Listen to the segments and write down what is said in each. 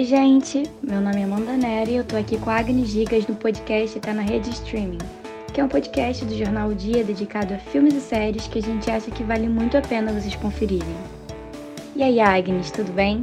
Oi, gente! Meu nome é Amanda Neri e eu tô aqui com a Agnes Gigas no podcast Tá na Rede Streaming, que é um podcast do Jornal o Dia dedicado a filmes e séries que a gente acha que vale muito a pena vocês conferirem. E aí, Agnes, tudo bem?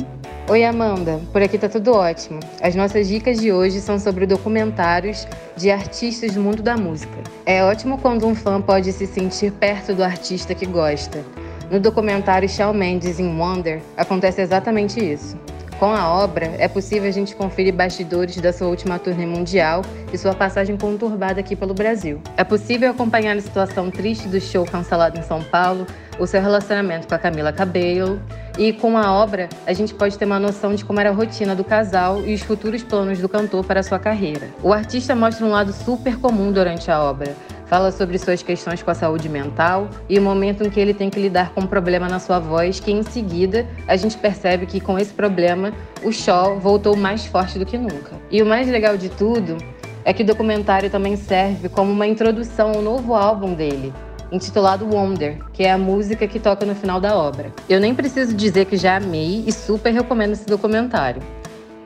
Oi, Amanda. Por aqui tá tudo ótimo. As nossas dicas de hoje são sobre documentários de artistas do mundo da música. É ótimo quando um fã pode se sentir perto do artista que gosta. No documentário Shawn Mendes in Wonder, acontece exatamente isso. Com a obra, é possível a gente conferir bastidores da sua última turnê mundial e sua passagem conturbada aqui pelo Brasil. É possível acompanhar a situação triste do show cancelado em São Paulo, o seu relacionamento com a Camila Cabello, e com a obra, a gente pode ter uma noção de como era a rotina do casal e os futuros planos do cantor para a sua carreira. O artista mostra um lado super comum durante a obra, Fala sobre suas questões com a saúde mental e o momento em que ele tem que lidar com um problema na sua voz, que em seguida a gente percebe que com esse problema o Shaw voltou mais forte do que nunca. E o mais legal de tudo é que o documentário também serve como uma introdução ao novo álbum dele, intitulado Wonder, que é a música que toca no final da obra. Eu nem preciso dizer que já amei e super recomendo esse documentário.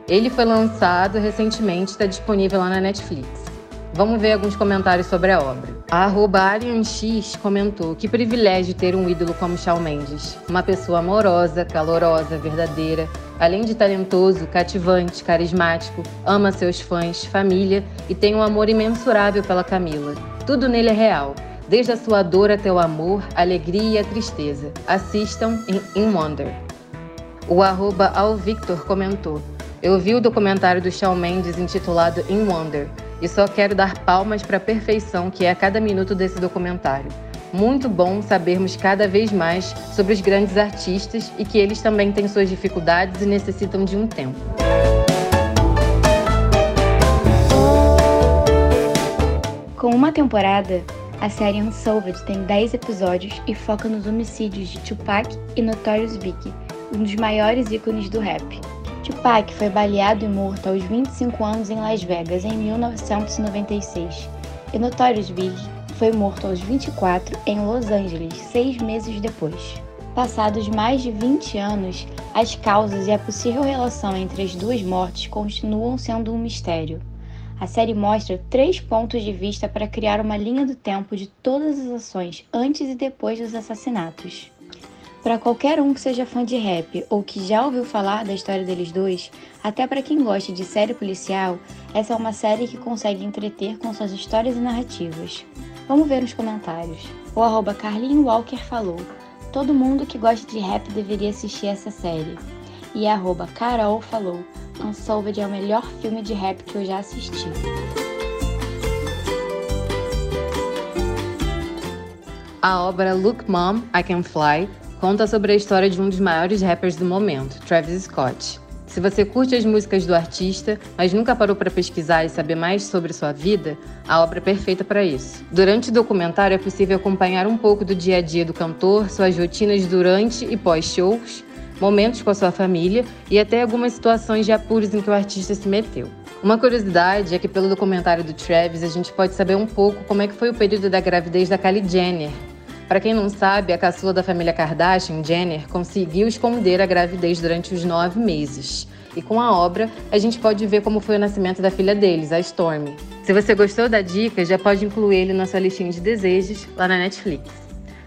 Ele foi lançado recentemente, está disponível lá na Netflix. Vamos ver alguns comentários sobre a obra. A arroba comentou que privilégio ter um ídolo como Shawn Mendes. Uma pessoa amorosa, calorosa, verdadeira, além de talentoso, cativante, carismático, ama seus fãs, família e tem um amor imensurável pela Camila. Tudo nele é real, desde a sua dor até o amor, alegria e a tristeza. Assistam em In Wonder. O arroba comentou: Eu vi o documentário do Shawn Mendes intitulado In Wonder e só quero dar palmas para a perfeição que é a cada minuto desse documentário. Muito bom sabermos cada vez mais sobre os grandes artistas e que eles também têm suas dificuldades e necessitam de um tempo. Com uma temporada, a série Unsolved tem 10 episódios e foca nos homicídios de Tupac e Notorious Big, um dos maiores ícones do rap. Tupac foi baleado e morto aos 25 anos em Las Vegas em 1996 e Notorious Big foi morto aos 24 em Los Angeles, seis meses depois. Passados mais de 20 anos, as causas e a possível relação entre as duas mortes continuam sendo um mistério. A série mostra três pontos de vista para criar uma linha do tempo de todas as ações antes e depois dos assassinatos. Para qualquer um que seja fã de rap ou que já ouviu falar da história deles dois, até para quem gosta de série policial, essa é uma série que consegue entreter com suas histórias e narrativas. Vamos ver nos comentários. O arroba Walker falou: Todo mundo que gosta de rap deveria assistir essa série. E a arroba Carol falou: Unsolved é o melhor filme de rap que eu já assisti. A obra Look Mom, I Can Fly conta sobre a história de um dos maiores rappers do momento, Travis Scott. Se você curte as músicas do artista, mas nunca parou para pesquisar e saber mais sobre sua vida, a obra é perfeita para isso. Durante o documentário é possível acompanhar um pouco do dia a dia do cantor, suas rotinas durante e pós-shows, momentos com a sua família e até algumas situações de apuros em que o artista se meteu. Uma curiosidade é que pelo documentário do Travis a gente pode saber um pouco como é que foi o período da gravidez da Kylie Jenner, para quem não sabe, a caçula da família Kardashian, Jenner, conseguiu esconder a gravidez durante os nove meses. E com a obra, a gente pode ver como foi o nascimento da filha deles, a Stormy. Se você gostou da dica, já pode incluir ele na sua listinha de desejos lá na Netflix.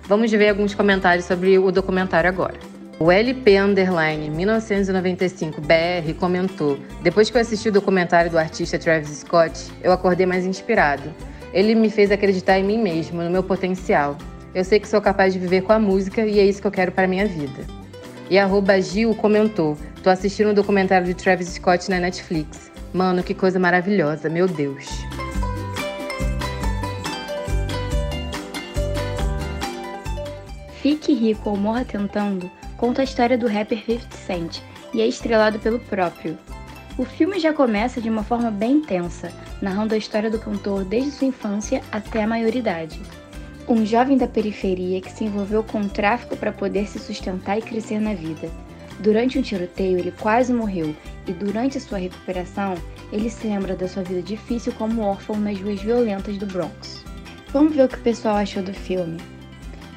Vamos ver alguns comentários sobre o documentário agora. O LP Underline 1995 BR comentou: Depois que eu assisti o documentário do artista Travis Scott, eu acordei mais inspirado. Ele me fez acreditar em mim mesmo, no meu potencial. Eu sei que sou capaz de viver com a música e é isso que eu quero para minha vida. E arroba Gil comentou: Tô assistindo um documentário de Travis Scott na Netflix. Mano, que coisa maravilhosa, meu Deus. Fique Rico ou Morra Tentando conta a história do rapper 50 Cent e é estrelado pelo próprio. O filme já começa de uma forma bem intensa, narrando a história do cantor desde sua infância até a maioridade. Um jovem da periferia que se envolveu com o tráfico para poder se sustentar e crescer na vida. Durante um tiroteio, ele quase morreu e durante sua recuperação, ele se lembra da sua vida difícil como órfão nas ruas violentas do Bronx. Vamos ver o que o pessoal achou do filme.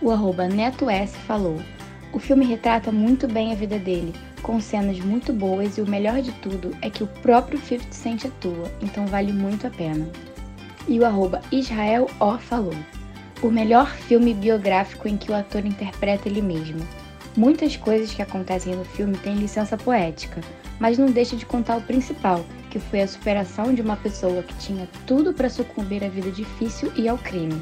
O arroba Neto S falou: O filme retrata muito bem a vida dele, com cenas muito boas e o melhor de tudo é que o próprio 50 Cent atua, então vale muito a pena. E o arroba Israel O falou: o melhor filme biográfico em que o ator interpreta ele mesmo. Muitas coisas que acontecem no filme têm licença poética, mas não deixa de contar o principal, que foi a superação de uma pessoa que tinha tudo para sucumbir à vida difícil e ao crime.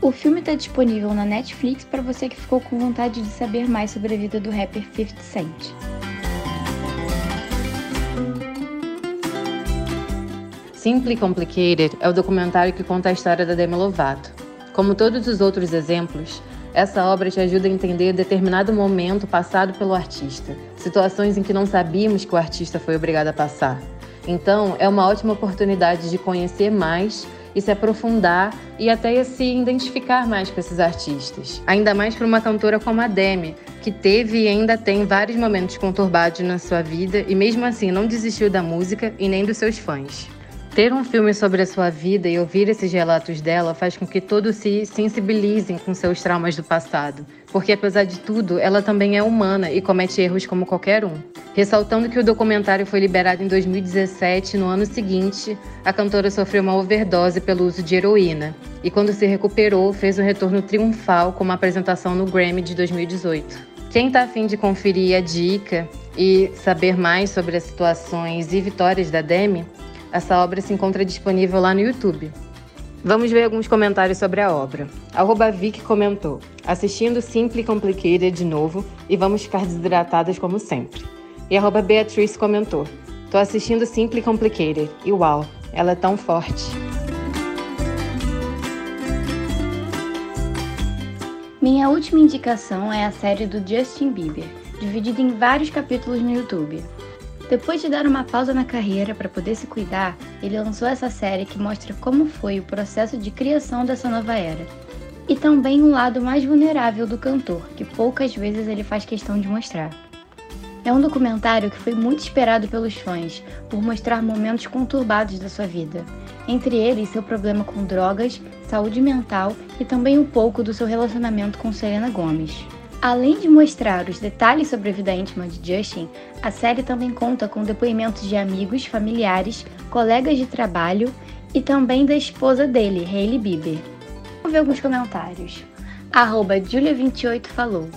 O filme está disponível na Netflix para você que ficou com vontade de saber mais sobre a vida do rapper 50 Cent. Simply Complicated é o documentário que conta a história da Demi Lovato. Como todos os outros exemplos, essa obra te ajuda a entender determinado momento passado pelo artista, situações em que não sabíamos que o artista foi obrigado a passar. Então, é uma ótima oportunidade de conhecer mais e se aprofundar e até se identificar mais com esses artistas. Ainda mais para uma cantora como a Demi, que teve e ainda tem vários momentos conturbados na sua vida e mesmo assim não desistiu da música e nem dos seus fãs. Ter um filme sobre a sua vida e ouvir esses relatos dela faz com que todos se sensibilizem com seus traumas do passado, porque apesar de tudo, ela também é humana e comete erros como qualquer um. Ressaltando que o documentário foi liberado em 2017, no ano seguinte, a cantora sofreu uma overdose pelo uso de heroína e, quando se recuperou, fez um retorno triunfal com uma apresentação no Grammy de 2018. Quem está afim de conferir a dica e saber mais sobre as situações e vitórias da Demi, essa obra se encontra disponível lá no YouTube. Vamos ver alguns comentários sobre a obra. Arroba Vic comentou: assistindo Simple Complicated de novo e vamos ficar desidratadas como sempre. E arroba Beatrice comentou: tô assistindo Simple Complicated e uau, ela é tão forte. Minha última indicação é a série do Justin Bieber, dividida em vários capítulos no YouTube. Depois de dar uma pausa na carreira para poder se cuidar, ele lançou essa série que mostra como foi o processo de criação dessa nova era. E também um lado mais vulnerável do cantor, que poucas vezes ele faz questão de mostrar. É um documentário que foi muito esperado pelos fãs, por mostrar momentos conturbados da sua vida, entre eles seu problema com drogas, saúde mental e também um pouco do seu relacionamento com Selena Gomez. Além de mostrar os detalhes sobre a vida íntima de Justin, a série também conta com depoimentos de amigos, familiares, colegas de trabalho e também da esposa dele, Hailey Bieber. Vamos ver alguns comentários. Arroba Julia28 falou: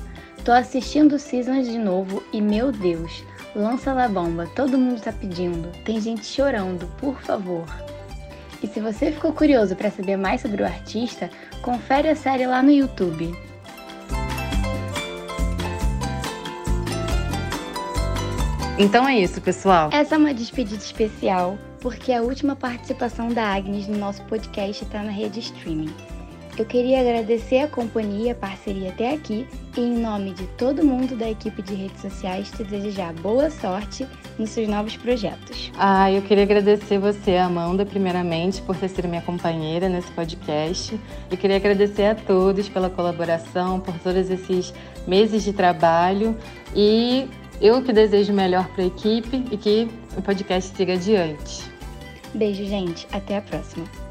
Tô assistindo Seasons de novo e meu Deus, lança la bomba, todo mundo tá pedindo, tem gente chorando, por favor. E se você ficou curioso para saber mais sobre o artista, confere a série lá no YouTube. Então é isso, pessoal. Essa é uma despedida especial, porque a última participação da Agnes no nosso podcast está na rede streaming. Eu queria agradecer a companhia, a parceria até aqui e, em nome de todo mundo da equipe de redes sociais, te desejar boa sorte nos seus novos projetos. Ah, eu queria agradecer você, Amanda, primeiramente, por ter sido minha companheira nesse podcast. Eu queria agradecer a todos pela colaboração, por todos esses meses de trabalho e eu que desejo o melhor para a equipe e que o podcast siga adiante. Beijo, gente. Até a próxima.